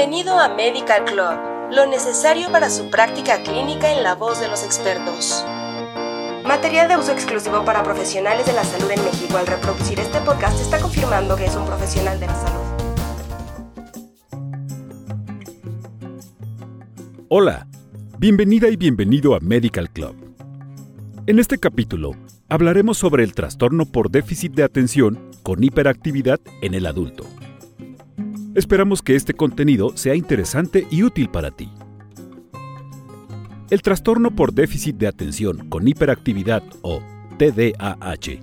Bienvenido a Medical Club, lo necesario para su práctica clínica en la voz de los expertos. Material de uso exclusivo para profesionales de la salud en México. Al reproducir este podcast está confirmando que es un profesional de la salud. Hola, bienvenida y bienvenido a Medical Club. En este capítulo hablaremos sobre el trastorno por déficit de atención con hiperactividad en el adulto. Esperamos que este contenido sea interesante y útil para ti. El trastorno por déficit de atención con hiperactividad o TDAH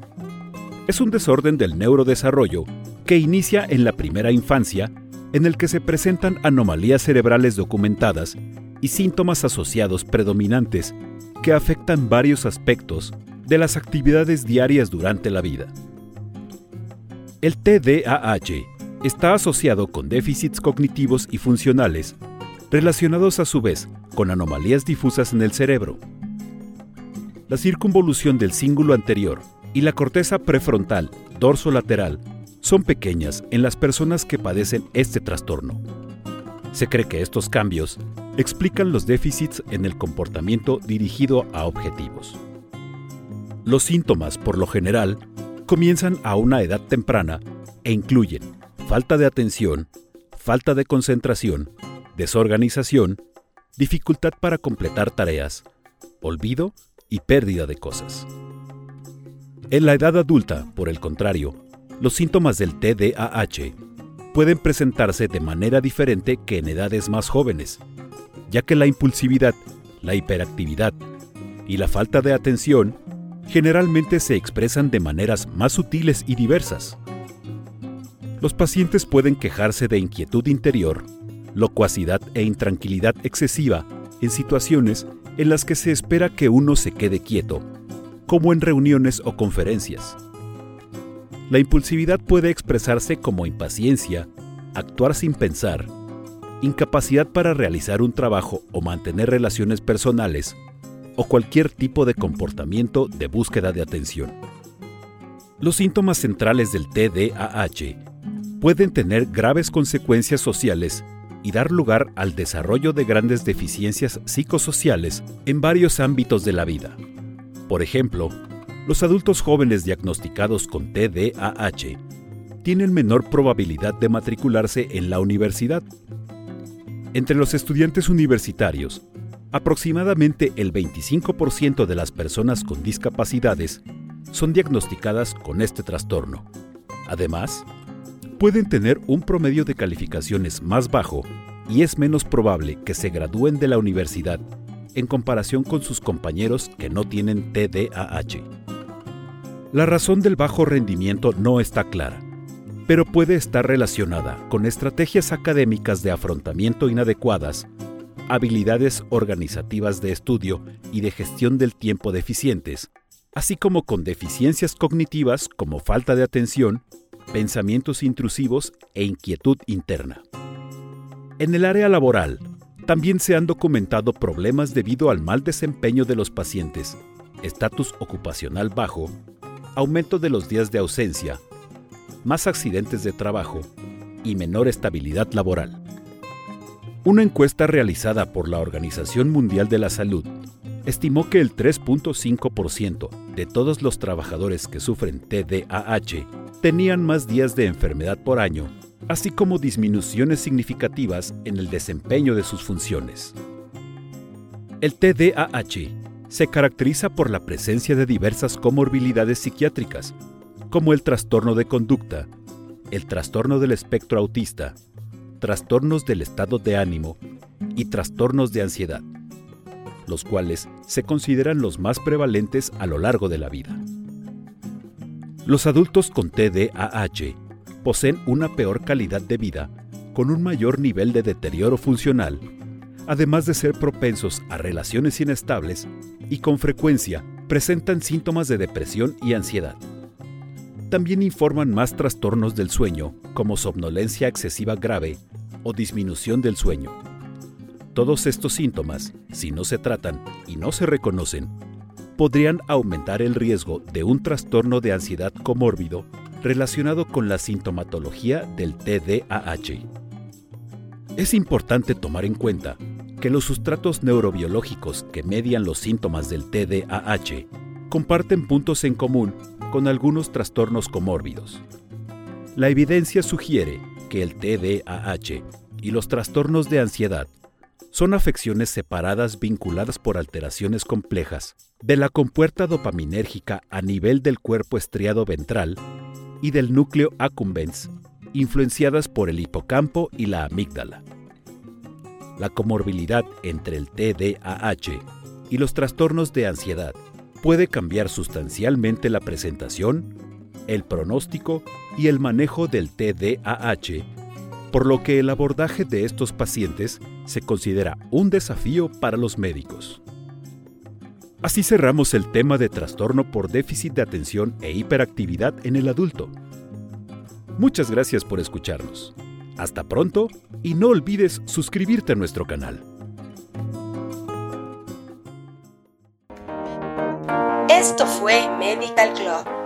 es un desorden del neurodesarrollo que inicia en la primera infancia en el que se presentan anomalías cerebrales documentadas y síntomas asociados predominantes que afectan varios aspectos de las actividades diarias durante la vida. El TDAH está asociado con déficits cognitivos y funcionales relacionados a su vez con anomalías difusas en el cerebro. La circunvolución del cíngulo anterior y la corteza prefrontal dorso-lateral son pequeñas en las personas que padecen este trastorno. Se cree que estos cambios explican los déficits en el comportamiento dirigido a objetivos. Los síntomas, por lo general, comienzan a una edad temprana e incluyen falta de atención, falta de concentración, desorganización, dificultad para completar tareas, olvido y pérdida de cosas. En la edad adulta, por el contrario, los síntomas del TDAH pueden presentarse de manera diferente que en edades más jóvenes, ya que la impulsividad, la hiperactividad y la falta de atención generalmente se expresan de maneras más sutiles y diversas. Los pacientes pueden quejarse de inquietud interior, locuacidad e intranquilidad excesiva en situaciones en las que se espera que uno se quede quieto, como en reuniones o conferencias. La impulsividad puede expresarse como impaciencia, actuar sin pensar, incapacidad para realizar un trabajo o mantener relaciones personales, o cualquier tipo de comportamiento de búsqueda de atención. Los síntomas centrales del TDAH pueden tener graves consecuencias sociales y dar lugar al desarrollo de grandes deficiencias psicosociales en varios ámbitos de la vida. Por ejemplo, los adultos jóvenes diagnosticados con TDAH tienen menor probabilidad de matricularse en la universidad. Entre los estudiantes universitarios, aproximadamente el 25% de las personas con discapacidades son diagnosticadas con este trastorno. Además, pueden tener un promedio de calificaciones más bajo y es menos probable que se gradúen de la universidad en comparación con sus compañeros que no tienen TDAH. La razón del bajo rendimiento no está clara, pero puede estar relacionada con estrategias académicas de afrontamiento inadecuadas, habilidades organizativas de estudio y de gestión del tiempo deficientes, así como con deficiencias cognitivas como falta de atención, pensamientos intrusivos e inquietud interna. En el área laboral, también se han documentado problemas debido al mal desempeño de los pacientes, estatus ocupacional bajo, aumento de los días de ausencia, más accidentes de trabajo y menor estabilidad laboral. Una encuesta realizada por la Organización Mundial de la Salud estimó que el 3.5% de todos los trabajadores que sufren TDAH tenían más días de enfermedad por año, así como disminuciones significativas en el desempeño de sus funciones. El TDAH se caracteriza por la presencia de diversas comorbilidades psiquiátricas, como el trastorno de conducta, el trastorno del espectro autista, trastornos del estado de ánimo y trastornos de ansiedad, los cuales se consideran los más prevalentes a lo largo de la vida. Los adultos con TDAH poseen una peor calidad de vida con un mayor nivel de deterioro funcional, además de ser propensos a relaciones inestables y con frecuencia presentan síntomas de depresión y ansiedad. También informan más trastornos del sueño, como somnolencia excesiva grave o disminución del sueño. Todos estos síntomas, si no se tratan y no se reconocen, podrían aumentar el riesgo de un trastorno de ansiedad comórbido relacionado con la sintomatología del TDAH. Es importante tomar en cuenta que los sustratos neurobiológicos que median los síntomas del TDAH comparten puntos en común con algunos trastornos comórbidos. La evidencia sugiere que el TDAH y los trastornos de ansiedad son afecciones separadas vinculadas por alteraciones complejas de la compuerta dopaminérgica a nivel del cuerpo estriado ventral y del núcleo accumbens, influenciadas por el hipocampo y la amígdala. La comorbilidad entre el TDAH y los trastornos de ansiedad puede cambiar sustancialmente la presentación, el pronóstico y el manejo del TDAH, por lo que el abordaje de estos pacientes se considera un desafío para los médicos. Así cerramos el tema de trastorno por déficit de atención e hiperactividad en el adulto. Muchas gracias por escucharnos. Hasta pronto y no olvides suscribirte a nuestro canal. Esto fue Medical Club